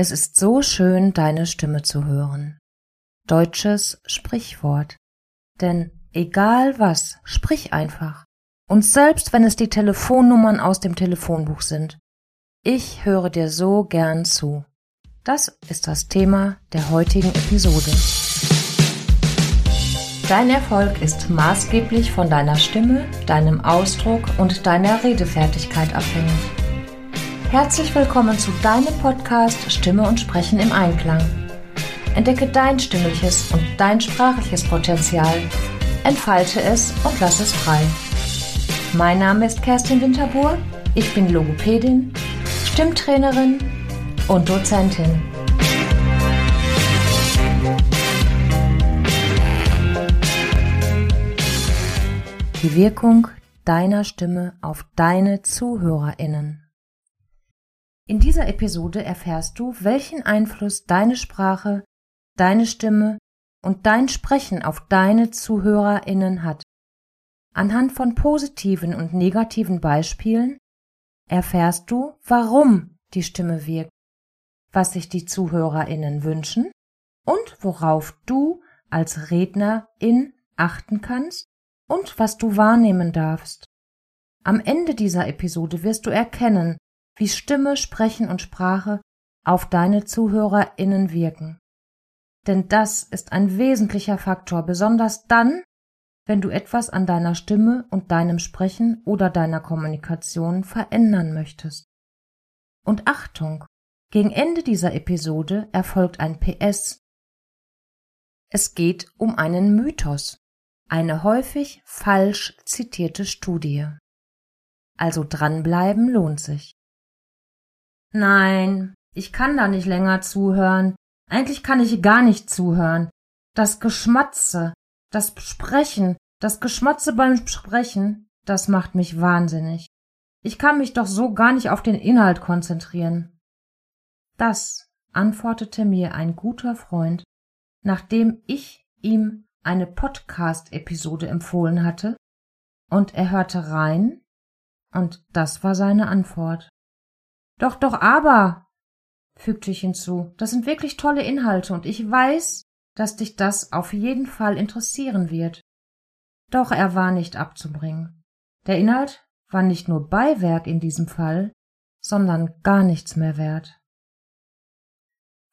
Es ist so schön, deine Stimme zu hören. Deutsches Sprichwort. Denn egal was, sprich einfach. Und selbst wenn es die Telefonnummern aus dem Telefonbuch sind. Ich höre dir so gern zu. Das ist das Thema der heutigen Episode. Dein Erfolg ist maßgeblich von deiner Stimme, deinem Ausdruck und deiner Redefertigkeit abhängig. Herzlich willkommen zu deinem Podcast Stimme und Sprechen im Einklang. Entdecke dein stimmliches und dein sprachliches Potenzial, entfalte es und lass es frei. Mein Name ist Kerstin Winterbuhr, ich bin Logopädin, Stimmtrainerin und Dozentin. Die Wirkung deiner Stimme auf deine Zuhörerinnen. In dieser Episode erfährst du, welchen Einfluss deine Sprache, deine Stimme und dein Sprechen auf deine Zuhörerinnen hat. Anhand von positiven und negativen Beispielen erfährst du, warum die Stimme wirkt, was sich die Zuhörerinnen wünschen und worauf du als Rednerin achten kannst und was du wahrnehmen darfst. Am Ende dieser Episode wirst du erkennen, wie Stimme, Sprechen und Sprache auf deine ZuhörerInnen wirken. Denn das ist ein wesentlicher Faktor, besonders dann, wenn du etwas an deiner Stimme und deinem Sprechen oder deiner Kommunikation verändern möchtest. Und Achtung, gegen Ende dieser Episode erfolgt ein PS. Es geht um einen Mythos, eine häufig falsch zitierte Studie. Also dranbleiben lohnt sich. Nein, ich kann da nicht länger zuhören. Eigentlich kann ich gar nicht zuhören. Das Geschmatze, das Sprechen, das Geschmatze beim Sprechen, das macht mich wahnsinnig. Ich kann mich doch so gar nicht auf den Inhalt konzentrieren. Das antwortete mir ein guter Freund, nachdem ich ihm eine Podcast-Episode empfohlen hatte, und er hörte rein, und das war seine Antwort. Doch, doch, aber, fügte ich hinzu, das sind wirklich tolle Inhalte und ich weiß, dass dich das auf jeden Fall interessieren wird. Doch er war nicht abzubringen. Der Inhalt war nicht nur Beiwerk in diesem Fall, sondern gar nichts mehr wert.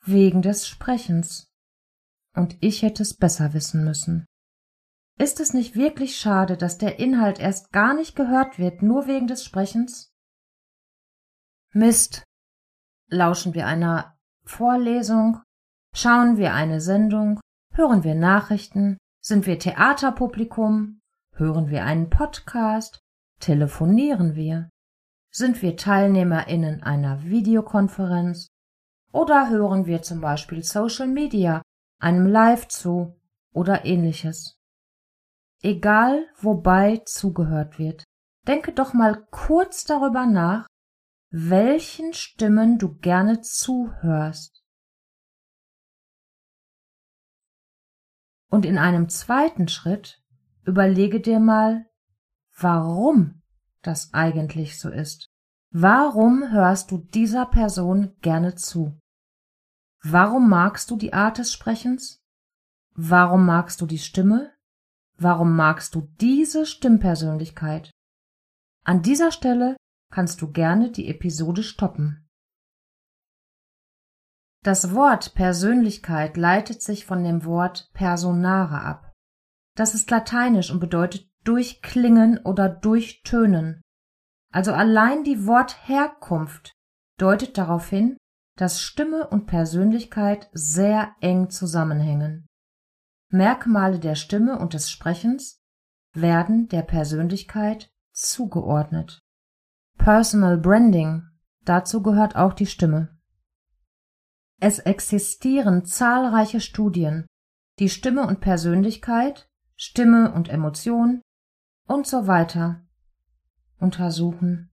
Wegen des Sprechens. Und ich hätte es besser wissen müssen. Ist es nicht wirklich schade, dass der Inhalt erst gar nicht gehört wird, nur wegen des Sprechens? Mist. Lauschen wir einer Vorlesung? Schauen wir eine Sendung? Hören wir Nachrichten? Sind wir Theaterpublikum? Hören wir einen Podcast? Telefonieren wir? Sind wir TeilnehmerInnen einer Videokonferenz? Oder hören wir zum Beispiel Social Media, einem Live zu oder ähnliches? Egal, wobei zugehört wird, denke doch mal kurz darüber nach, welchen Stimmen du gerne zuhörst. Und in einem zweiten Schritt überlege dir mal, warum das eigentlich so ist. Warum hörst du dieser Person gerne zu? Warum magst du die Art des Sprechens? Warum magst du die Stimme? Warum magst du diese Stimmpersönlichkeit? An dieser Stelle kannst du gerne die Episode stoppen. Das Wort Persönlichkeit leitet sich von dem Wort personare ab. Das ist lateinisch und bedeutet durchklingen oder durchtönen. Also allein die Wortherkunft deutet darauf hin, dass Stimme und Persönlichkeit sehr eng zusammenhängen. Merkmale der Stimme und des Sprechens werden der Persönlichkeit zugeordnet. Personal Branding. Dazu gehört auch die Stimme. Es existieren zahlreiche Studien, die Stimme und Persönlichkeit, Stimme und Emotion und so weiter untersuchen.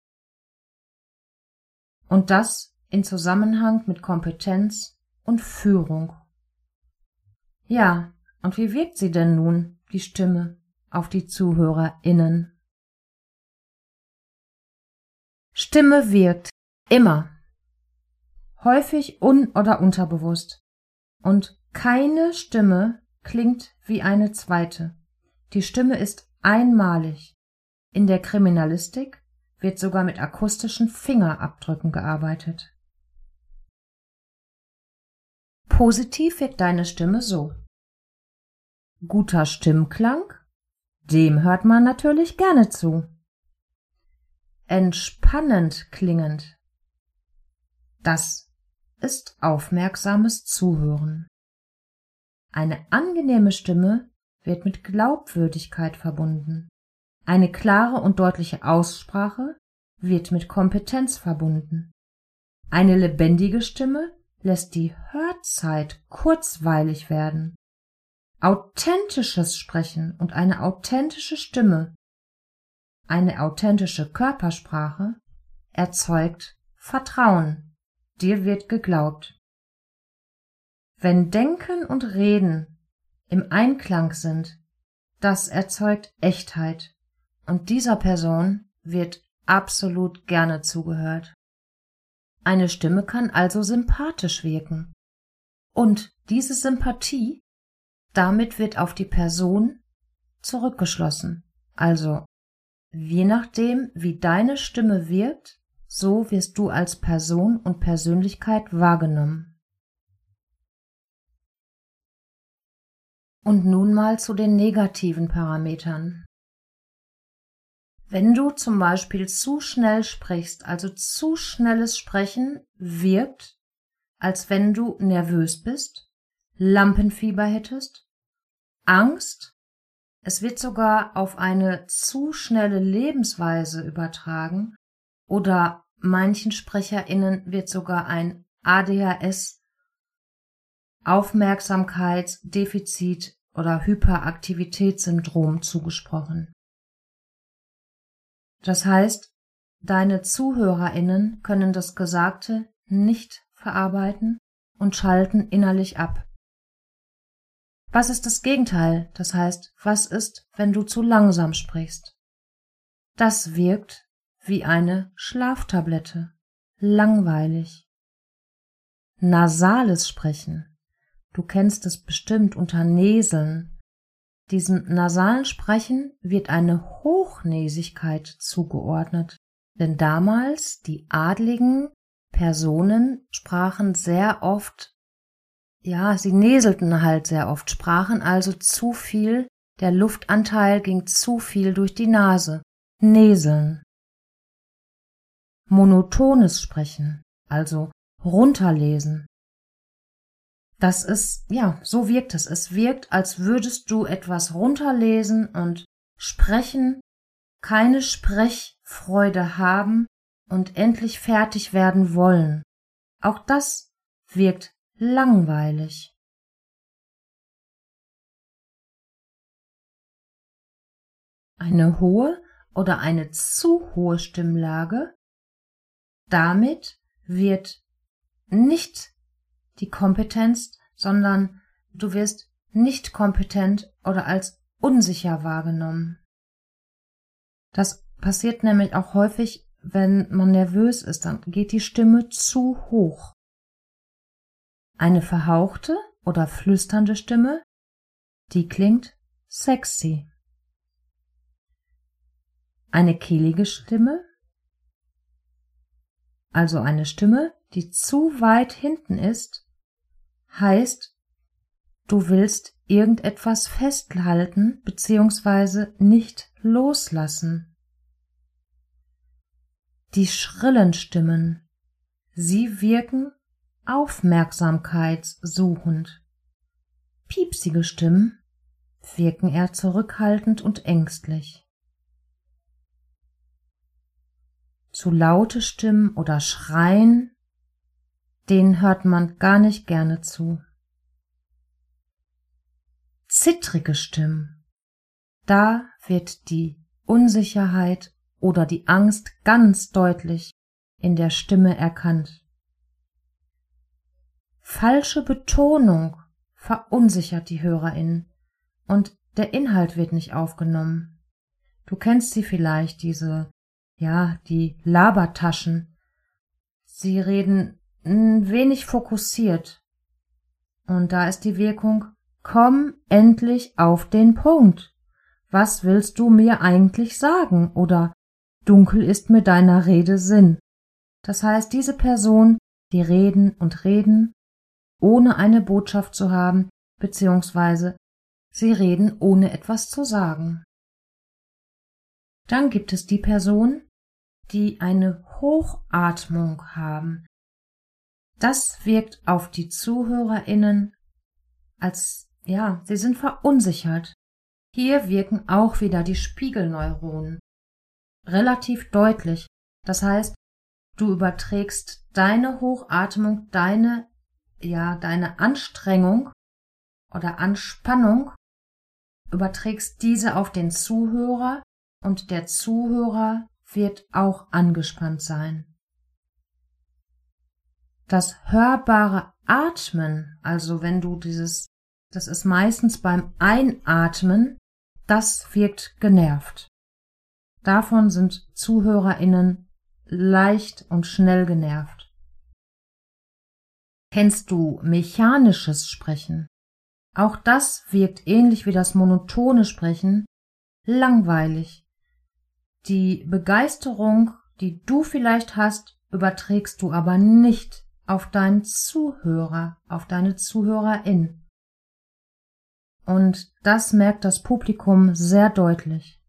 Und das in Zusammenhang mit Kompetenz und Führung. Ja, und wie wirkt sie denn nun, die Stimme, auf die ZuhörerInnen? Stimme wirkt immer. häufig un- oder unterbewusst. Und keine Stimme klingt wie eine zweite. Die Stimme ist einmalig. In der Kriminalistik wird sogar mit akustischen Fingerabdrücken gearbeitet. Positiv wirkt deine Stimme so. Guter Stimmklang, dem hört man natürlich gerne zu. Entspannend klingend, das ist aufmerksames Zuhören. Eine angenehme Stimme wird mit Glaubwürdigkeit verbunden. Eine klare und deutliche Aussprache wird mit Kompetenz verbunden. Eine lebendige Stimme lässt die Hörzeit kurzweilig werden. Authentisches Sprechen und eine authentische Stimme, eine authentische Körpersprache erzeugt Vertrauen. Dir wird geglaubt. Wenn Denken und Reden im Einklang sind, das erzeugt Echtheit und dieser Person wird absolut gerne zugehört. Eine Stimme kann also sympathisch wirken. Und diese Sympathie, damit wird auf die Person zurückgeschlossen. Also, je nachdem, wie deine Stimme wirkt, so wirst du als Person und Persönlichkeit wahrgenommen. Und nun mal zu den negativen Parametern. Wenn du zum Beispiel zu schnell sprichst, also zu schnelles Sprechen wirkt, als wenn du nervös bist, Lampenfieber hättest, Angst, es wird sogar auf eine zu schnelle Lebensweise übertragen oder manchen SprecherInnen wird sogar ein ADHS, Aufmerksamkeitsdefizit oder Hyperaktivitätssyndrom zugesprochen. Das heißt, deine ZuhörerInnen können das Gesagte nicht verarbeiten und schalten innerlich ab. Was ist das Gegenteil? Das heißt, was ist, wenn du zu langsam sprichst? Das wirkt wie eine Schlaftablette, langweilig. Nasales Sprechen. Du kennst es bestimmt unter Näseln, diesem nasalen Sprechen wird eine Hochnäsigkeit zugeordnet, denn damals die adligen Personen sprachen sehr oft, ja, sie näselten halt sehr oft, sprachen also zu viel, der Luftanteil ging zu viel durch die Nase, näseln. Monotones Sprechen, also runterlesen, das ist, ja, so wirkt es. Es wirkt, als würdest du etwas runterlesen und sprechen, keine Sprechfreude haben und endlich fertig werden wollen. Auch das wirkt langweilig. Eine hohe oder eine zu hohe Stimmlage, damit wird nicht die Kompetenz, sondern du wirst nicht kompetent oder als unsicher wahrgenommen. Das passiert nämlich auch häufig, wenn man nervös ist, dann geht die Stimme zu hoch. Eine verhauchte oder flüsternde Stimme, die klingt sexy. Eine kehlige Stimme, also eine Stimme, die zu weit hinten ist, heißt, du willst irgendetwas festhalten bzw. nicht loslassen. Die schrillen Stimmen, sie wirken aufmerksamkeitssuchend. Piepsige Stimmen wirken eher zurückhaltend und ängstlich. Zu laute Stimmen oder Schreien den hört man gar nicht gerne zu. Zittrige Stimmen. Da wird die Unsicherheit oder die Angst ganz deutlich in der Stimme erkannt. Falsche Betonung verunsichert die Hörerin und der Inhalt wird nicht aufgenommen. Du kennst sie vielleicht, diese, ja, die Labertaschen. Sie reden wenig fokussiert. Und da ist die Wirkung, komm endlich auf den Punkt. Was willst du mir eigentlich sagen? Oder dunkel ist mir deiner Rede Sinn. Das heißt, diese Person, die reden und reden, ohne eine Botschaft zu haben, beziehungsweise sie reden ohne etwas zu sagen. Dann gibt es die Person, die eine Hochatmung haben. Das wirkt auf die Zuhörerinnen als, ja, sie sind verunsichert. Hier wirken auch wieder die Spiegelneuronen. Relativ deutlich. Das heißt, du überträgst deine Hochatmung, deine, ja, deine Anstrengung oder Anspannung, überträgst diese auf den Zuhörer und der Zuhörer wird auch angespannt sein. Das hörbare Atmen, also wenn du dieses, das ist meistens beim Einatmen, das wirkt genervt. Davon sind ZuhörerInnen leicht und schnell genervt. Kennst du mechanisches Sprechen? Auch das wirkt ähnlich wie das monotone Sprechen langweilig. Die Begeisterung, die du vielleicht hast, überträgst du aber nicht auf deinen Zuhörer, auf deine Zuhörerin. Und das merkt das Publikum sehr deutlich.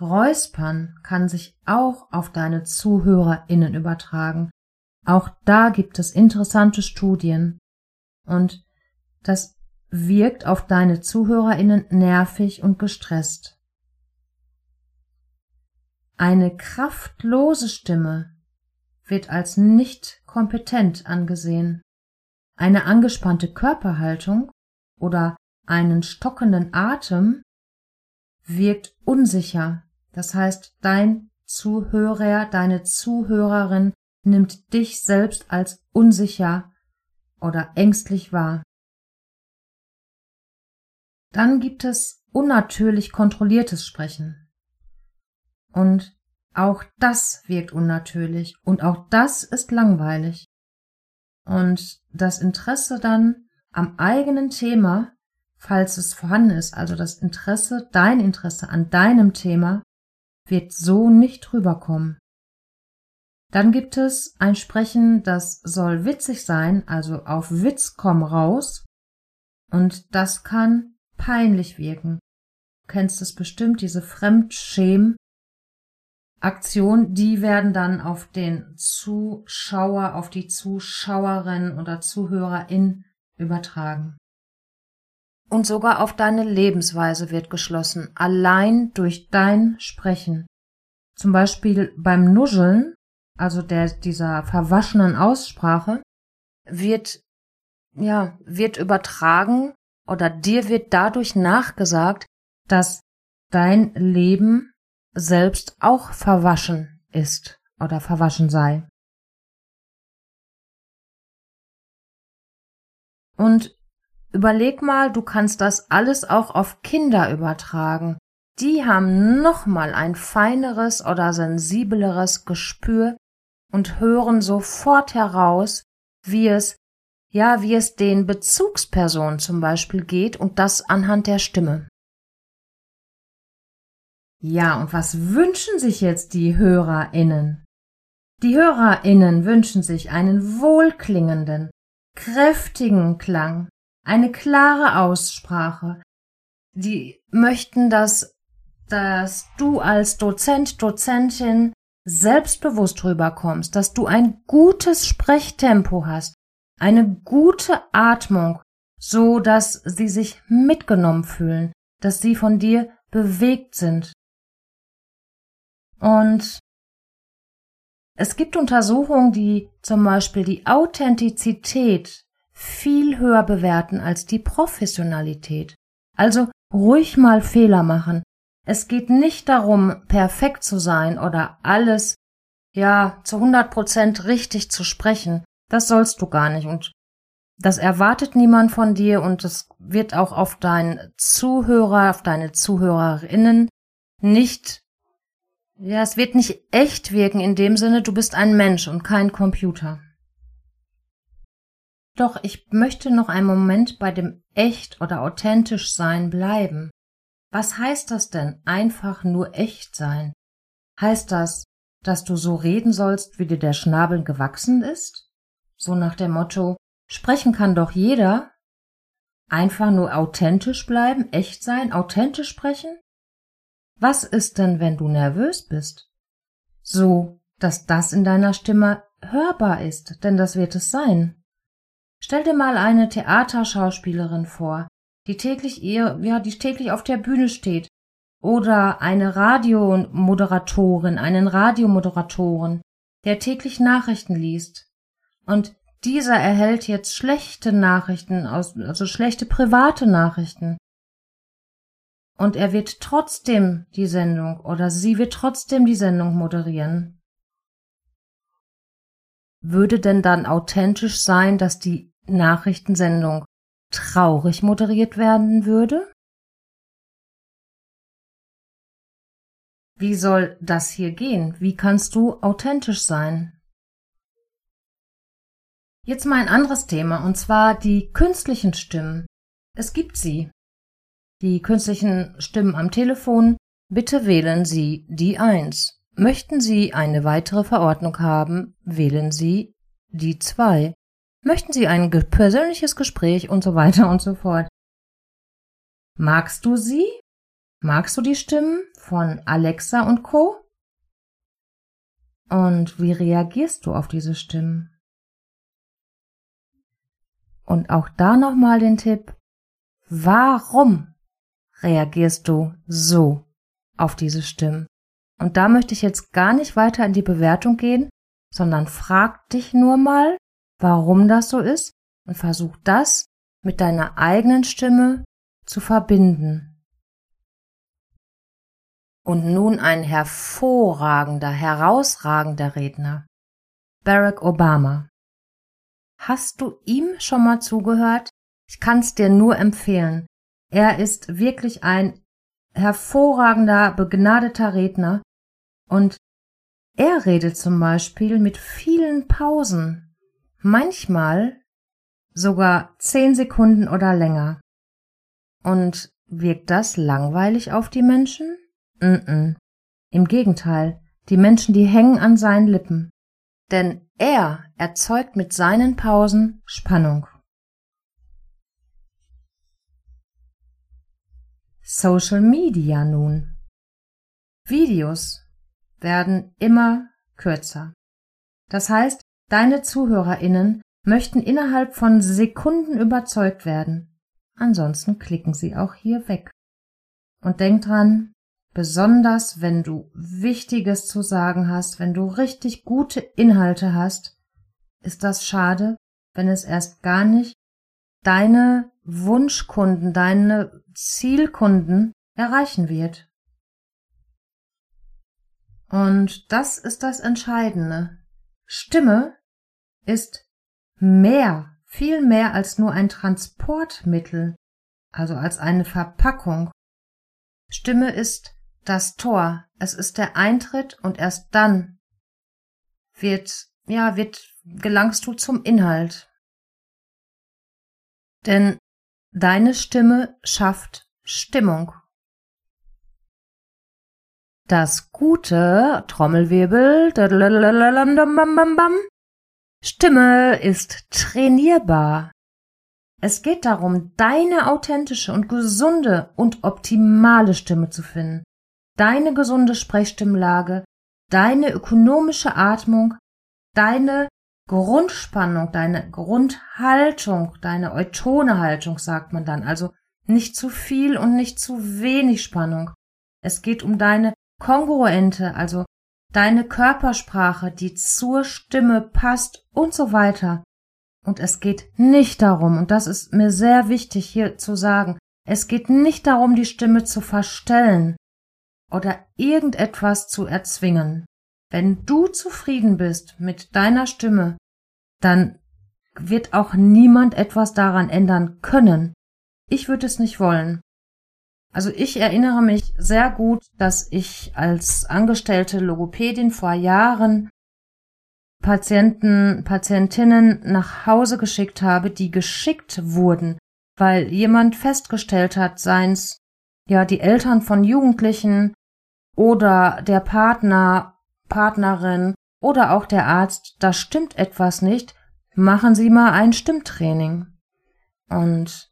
Räuspern kann sich auch auf deine ZuhörerInnen übertragen. Auch da gibt es interessante Studien. Und das wirkt auf deine ZuhörerInnen nervig und gestresst. Eine kraftlose Stimme wird als nicht kompetent angesehen. Eine angespannte Körperhaltung oder einen stockenden Atem wirkt unsicher. Das heißt, dein Zuhörer, deine Zuhörerin nimmt dich selbst als unsicher oder ängstlich wahr. Dann gibt es unnatürlich kontrolliertes Sprechen. Und auch das wirkt unnatürlich und auch das ist langweilig. Und das Interesse dann am eigenen Thema, falls es vorhanden ist, also das Interesse, dein Interesse an deinem Thema, wird so nicht rüberkommen. Dann gibt es ein Sprechen, das soll witzig sein, also auf Witz komm raus, und das kann peinlich wirken. Du kennst es bestimmt, diese Fremdschäm Aktion, die werden dann auf den Zuschauer, auf die Zuschauerin oder Zuhörerin übertragen. Und sogar auf deine Lebensweise wird geschlossen, allein durch dein Sprechen. Zum Beispiel beim Nuscheln, also der, dieser verwaschenen Aussprache, wird, ja, wird übertragen oder dir wird dadurch nachgesagt, dass dein Leben selbst auch verwaschen ist oder verwaschen sei. Und überleg mal, du kannst das alles auch auf Kinder übertragen. Die haben nochmal ein feineres oder sensibleres Gespür und hören sofort heraus, wie es, ja, wie es den Bezugspersonen zum Beispiel geht und das anhand der Stimme. Ja, und was wünschen sich jetzt die HörerInnen? Die HörerInnen wünschen sich einen wohlklingenden, kräftigen Klang, eine klare Aussprache. Die möchten, dass, dass du als Dozent, Dozentin selbstbewusst rüberkommst, dass du ein gutes Sprechtempo hast, eine gute Atmung, so dass sie sich mitgenommen fühlen, dass sie von dir bewegt sind. Und es gibt Untersuchungen, die zum Beispiel die Authentizität viel höher bewerten als die Professionalität. Also ruhig mal Fehler machen. Es geht nicht darum, perfekt zu sein oder alles, ja, zu 100 Prozent richtig zu sprechen. Das sollst du gar nicht und das erwartet niemand von dir und es wird auch auf deinen Zuhörer, auf deine Zuhörerinnen nicht ja, es wird nicht echt wirken in dem Sinne, du bist ein Mensch und kein Computer. Doch ich möchte noch einen Moment bei dem echt oder authentisch sein bleiben. Was heißt das denn einfach nur echt sein? Heißt das, dass du so reden sollst, wie dir der Schnabel gewachsen ist? So nach dem Motto, sprechen kann doch jeder? Einfach nur authentisch bleiben, echt sein, authentisch sprechen? Was ist denn, wenn du nervös bist? So, dass das in deiner Stimme hörbar ist, denn das wird es sein. Stell dir mal eine Theaterschauspielerin vor, die täglich ihr, ja, die täglich auf der Bühne steht, oder eine Radiomoderatorin, einen Radiomoderatoren, der täglich Nachrichten liest. Und dieser erhält jetzt schlechte Nachrichten aus, also schlechte private Nachrichten. Und er wird trotzdem die Sendung oder sie wird trotzdem die Sendung moderieren. Würde denn dann authentisch sein, dass die Nachrichtensendung traurig moderiert werden würde? Wie soll das hier gehen? Wie kannst du authentisch sein? Jetzt mal ein anderes Thema, und zwar die künstlichen Stimmen. Es gibt sie. Die künstlichen Stimmen am Telefon. Bitte wählen Sie die eins. Möchten Sie eine weitere Verordnung haben, wählen Sie die zwei. Möchten Sie ein persönliches Gespräch und so weiter und so fort. Magst du sie? Magst du die Stimmen von Alexa und Co? Und wie reagierst du auf diese Stimmen? Und auch da nochmal den Tipp, warum reagierst du so auf diese Stimmen? Und da möchte ich jetzt gar nicht weiter in die Bewertung gehen, sondern frag dich nur mal, warum das so ist und versuch das mit deiner eigenen Stimme zu verbinden. Und nun ein hervorragender, herausragender Redner. Barack Obama. Hast du ihm schon mal zugehört? Ich kann's dir nur empfehlen. Er ist wirklich ein hervorragender, begnadeter Redner und er redet zum Beispiel mit vielen Pausen, manchmal sogar zehn Sekunden oder länger. Und wirkt das langweilig auf die Menschen? Mm, -mm. Im Gegenteil, die Menschen, die hängen an seinen Lippen. Denn er erzeugt mit seinen Pausen Spannung. Social Media nun. Videos werden immer kürzer. Das heißt, deine Zuhörerinnen möchten innerhalb von Sekunden überzeugt werden. Ansonsten klicken sie auch hier weg. Und denk dran, Besonders wenn du Wichtiges zu sagen hast, wenn du richtig gute Inhalte hast, ist das schade, wenn es erst gar nicht deine Wunschkunden, deine Zielkunden erreichen wird. Und das ist das Entscheidende. Stimme ist mehr, viel mehr als nur ein Transportmittel, also als eine Verpackung. Stimme ist das Tor, es ist der Eintritt und erst dann wird, ja, wird, gelangst du zum Inhalt. Denn deine Stimme schafft Stimmung. Das gute Trommelwirbel, Stimme ist trainierbar. Es geht darum, deine authentische und gesunde und optimale Stimme zu finden deine gesunde Sprechstimmlage, deine ökonomische Atmung, deine Grundspannung, deine Grundhaltung, deine eutone Haltung, sagt man dann. Also nicht zu viel und nicht zu wenig Spannung. Es geht um deine kongruente, also deine Körpersprache, die zur Stimme passt und so weiter. Und es geht nicht darum, und das ist mir sehr wichtig hier zu sagen, es geht nicht darum, die Stimme zu verstellen oder irgendetwas zu erzwingen. Wenn du zufrieden bist mit deiner Stimme, dann wird auch niemand etwas daran ändern können. Ich würde es nicht wollen. Also ich erinnere mich sehr gut, dass ich als angestellte Logopädin vor Jahren Patienten, Patientinnen nach Hause geschickt habe, die geschickt wurden, weil jemand festgestellt hat, seien's ja die Eltern von Jugendlichen oder der Partner, Partnerin oder auch der Arzt, da stimmt etwas nicht, machen Sie mal ein Stimmtraining. Und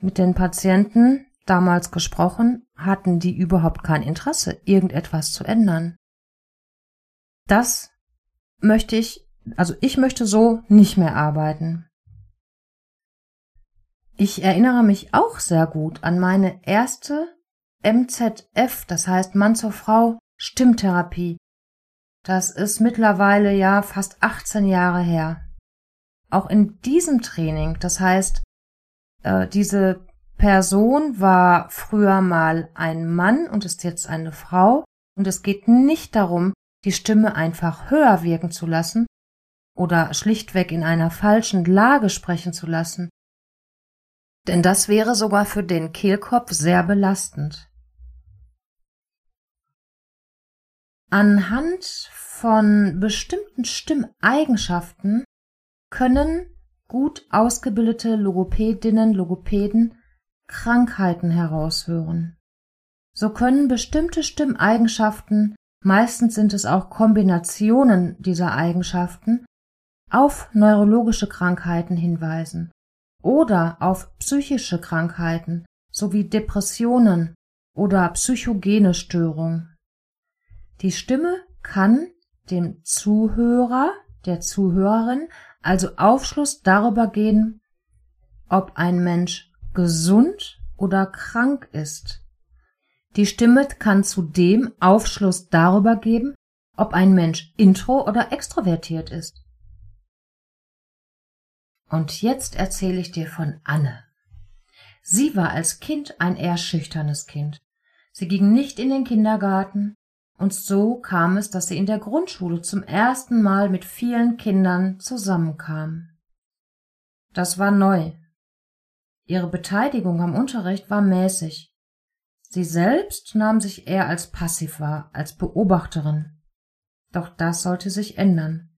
mit den Patienten damals gesprochen, hatten die überhaupt kein Interesse, irgendetwas zu ändern. Das möchte ich, also ich möchte so nicht mehr arbeiten. Ich erinnere mich auch sehr gut an meine erste MZF, das heißt Mann zur Frau Stimmtherapie. Das ist mittlerweile ja fast 18 Jahre her. Auch in diesem Training, das heißt, äh, diese Person war früher mal ein Mann und ist jetzt eine Frau, und es geht nicht darum, die Stimme einfach höher wirken zu lassen oder schlichtweg in einer falschen Lage sprechen zu lassen, denn das wäre sogar für den Kehlkopf sehr belastend. Anhand von bestimmten Stimmeigenschaften können gut ausgebildete Logopädinnen, Logopäden Krankheiten heraushören. So können bestimmte Stimmeigenschaften meistens sind es auch Kombinationen dieser Eigenschaften, auf neurologische Krankheiten hinweisen oder auf psychische Krankheiten sowie Depressionen oder psychogene Störungen. Die Stimme kann dem Zuhörer, der Zuhörerin also Aufschluss darüber geben, ob ein Mensch gesund oder krank ist. Die Stimme kann zudem Aufschluss darüber geben, ob ein Mensch intro oder extrovertiert ist. Und jetzt erzähle ich dir von Anne. Sie war als Kind ein eher schüchternes Kind. Sie ging nicht in den Kindergarten, und so kam es, dass sie in der Grundschule zum ersten Mal mit vielen Kindern zusammenkam. Das war neu. Ihre Beteiligung am Unterricht war mäßig. Sie selbst nahm sich eher als passiv wahr, als Beobachterin. Doch das sollte sich ändern.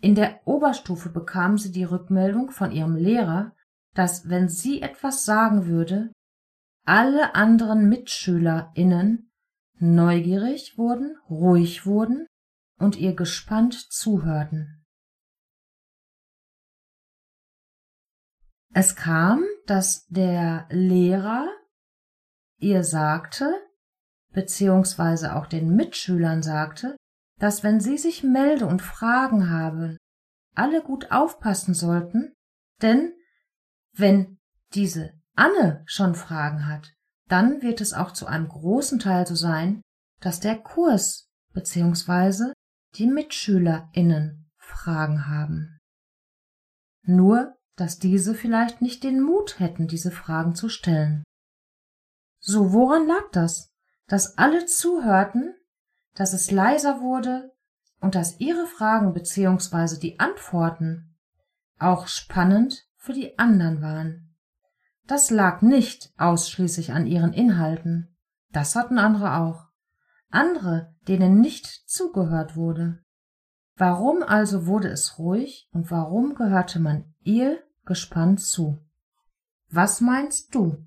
In der Oberstufe bekam sie die Rückmeldung von ihrem Lehrer, dass wenn sie etwas sagen würde, alle anderen MitschülerInnen neugierig wurden, ruhig wurden und ihr gespannt zuhörten. Es kam, dass der Lehrer ihr sagte, beziehungsweise auch den Mitschülern sagte, dass wenn sie sich melde und Fragen habe, alle gut aufpassen sollten, denn wenn diese Anne schon Fragen hat, dann wird es auch zu einem großen Teil so sein, dass der Kurs beziehungsweise die MitschülerInnen Fragen haben. Nur, dass diese vielleicht nicht den Mut hätten, diese Fragen zu stellen. So, woran lag das? Dass alle zuhörten, dass es leiser wurde und dass ihre Fragen beziehungsweise die Antworten auch spannend für die anderen waren. Das lag nicht ausschließlich an ihren Inhalten. Das hatten andere auch. Andere, denen nicht zugehört wurde. Warum also wurde es ruhig und warum gehörte man ihr gespannt zu? Was meinst du?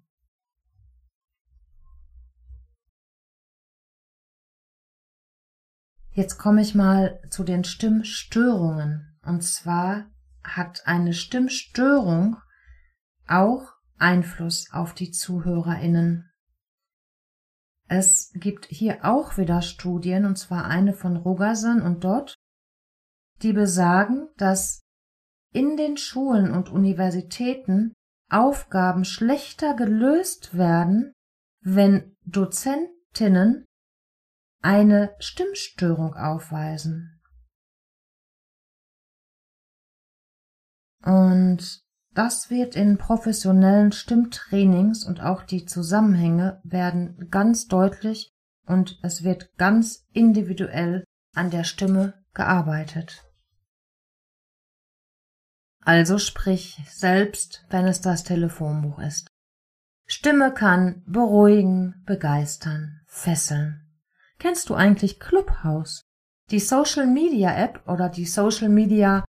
Jetzt komme ich mal zu den Stimmstörungen. Und zwar hat eine Stimmstörung auch Einfluss auf die Zuhörerinnen. Es gibt hier auch wieder Studien, und zwar eine von Rogerson und Dodd, die besagen, dass in den Schulen und Universitäten Aufgaben schlechter gelöst werden, wenn Dozentinnen eine Stimmstörung aufweisen. Und das wird in professionellen Stimmtrainings und auch die Zusammenhänge werden ganz deutlich und es wird ganz individuell an der Stimme gearbeitet. Also sprich selbst, wenn es das Telefonbuch ist. Stimme kann beruhigen, begeistern, fesseln. Kennst du eigentlich Clubhouse? die Social Media App oder die Social Media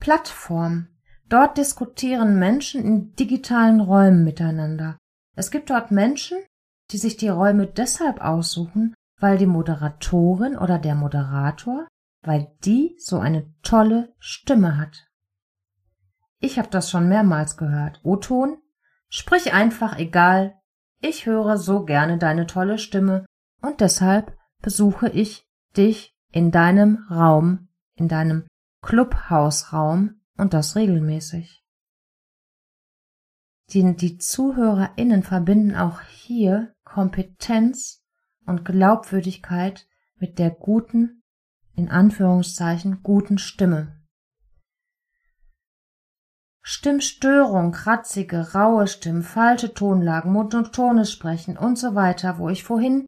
Plattform. Dort diskutieren Menschen in digitalen Räumen miteinander. Es gibt dort Menschen, die sich die Räume deshalb aussuchen, weil die Moderatorin oder der Moderator, weil die so eine tolle Stimme hat. Ich habe das schon mehrmals gehört. O-Ton, sprich einfach egal. Ich höre so gerne deine tolle Stimme und deshalb besuche ich dich in deinem Raum, in deinem Clubhausraum und das regelmäßig. Die, die ZuhörerInnen verbinden auch hier Kompetenz und Glaubwürdigkeit mit der guten, in Anführungszeichen, guten Stimme. Stimmstörung, kratzige, raue Stimmen, falsche Tonlagen, monotones Sprechen und so weiter, wo ich vorhin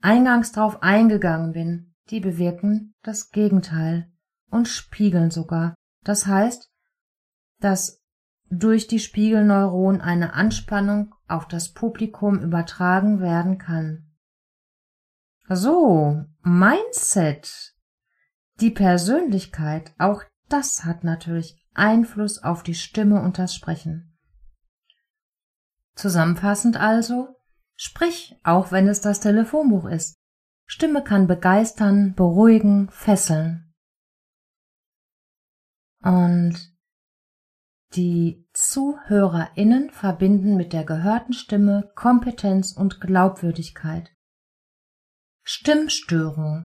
eingangs drauf eingegangen bin, die bewirken das Gegenteil und spiegeln sogar. Das heißt, dass durch die Spiegelneuronen eine Anspannung auf das Publikum übertragen werden kann. So, Mindset, die Persönlichkeit, auch das hat natürlich Einfluss auf die Stimme und das Sprechen. Zusammenfassend also, sprich, auch wenn es das Telefonbuch ist. Stimme kann begeistern, beruhigen, fesseln. Und die ZuhörerInnen verbinden mit der gehörten Stimme Kompetenz und Glaubwürdigkeit. Stimmstörung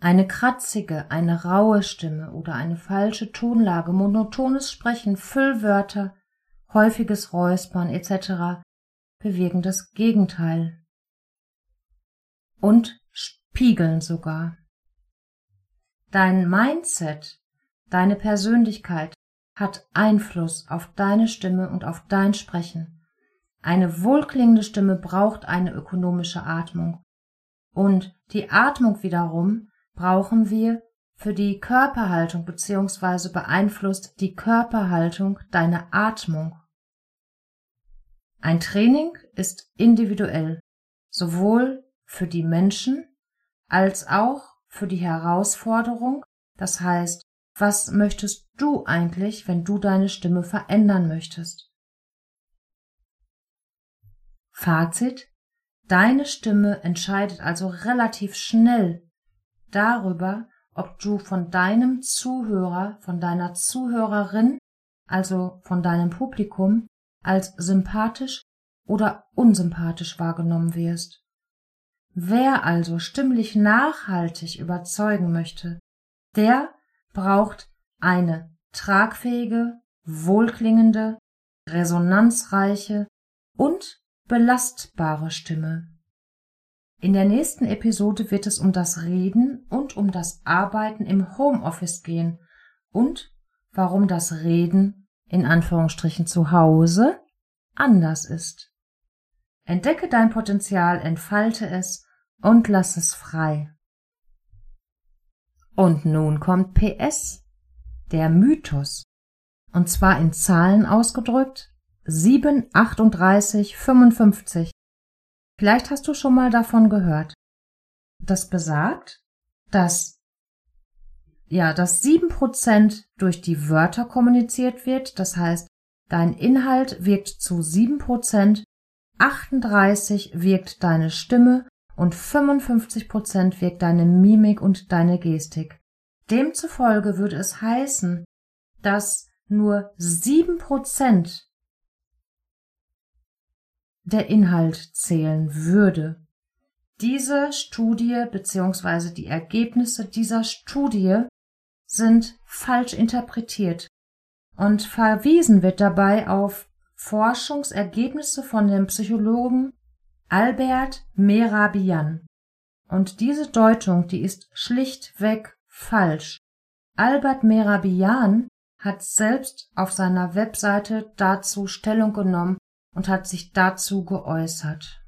eine kratzige, eine raue Stimme oder eine falsche Tonlage, monotones Sprechen, Füllwörter, häufiges Räuspern etc. bewirken das Gegenteil und spiegeln sogar. Dein Mindset, deine Persönlichkeit hat Einfluss auf deine Stimme und auf dein Sprechen. Eine wohlklingende Stimme braucht eine ökonomische Atmung. Und die Atmung wiederum brauchen wir für die Körperhaltung bzw. beeinflusst die Körperhaltung deine Atmung. Ein Training ist individuell, sowohl für die Menschen als auch für die Herausforderung, das heißt, was möchtest du eigentlich, wenn du deine Stimme verändern möchtest? Fazit Deine Stimme entscheidet also relativ schnell darüber, ob du von deinem Zuhörer, von deiner Zuhörerin, also von deinem Publikum, als sympathisch oder unsympathisch wahrgenommen wirst. Wer also stimmlich nachhaltig überzeugen möchte, der braucht eine tragfähige, wohlklingende, resonanzreiche und belastbare Stimme. In der nächsten Episode wird es um das Reden und um das Arbeiten im Homeoffice gehen und warum das Reden in Anführungsstrichen zu Hause anders ist. Entdecke dein Potenzial, entfalte es und lass es frei. Und nun kommt PS, der Mythos, und zwar in Zahlen ausgedrückt 7, 38, 55. Vielleicht hast du schon mal davon gehört. Das besagt, dass ja, dass sieben Prozent durch die Wörter kommuniziert wird. Das heißt, dein Inhalt wirkt zu sieben Prozent, 38 wirkt deine Stimme und 55 Prozent wirkt deine Mimik und deine Gestik. Demzufolge würde es heißen, dass nur sieben Prozent der Inhalt zählen würde. Diese Studie bzw. die Ergebnisse dieser Studie sind falsch interpretiert und verwiesen wird dabei auf Forschungsergebnisse von dem Psychologen Albert Merabian. Und diese Deutung, die ist schlichtweg falsch. Albert Merabian hat selbst auf seiner Webseite dazu Stellung genommen und hat sich dazu geäußert.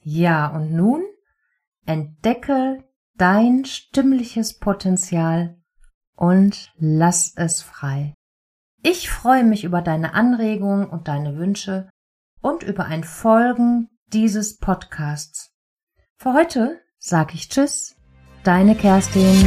Ja, und nun entdecke dein stimmliches Potenzial und lass es frei. Ich freue mich über deine Anregungen und deine Wünsche und über ein Folgen dieses Podcasts. Für heute sage ich Tschüss, Deine Kerstin.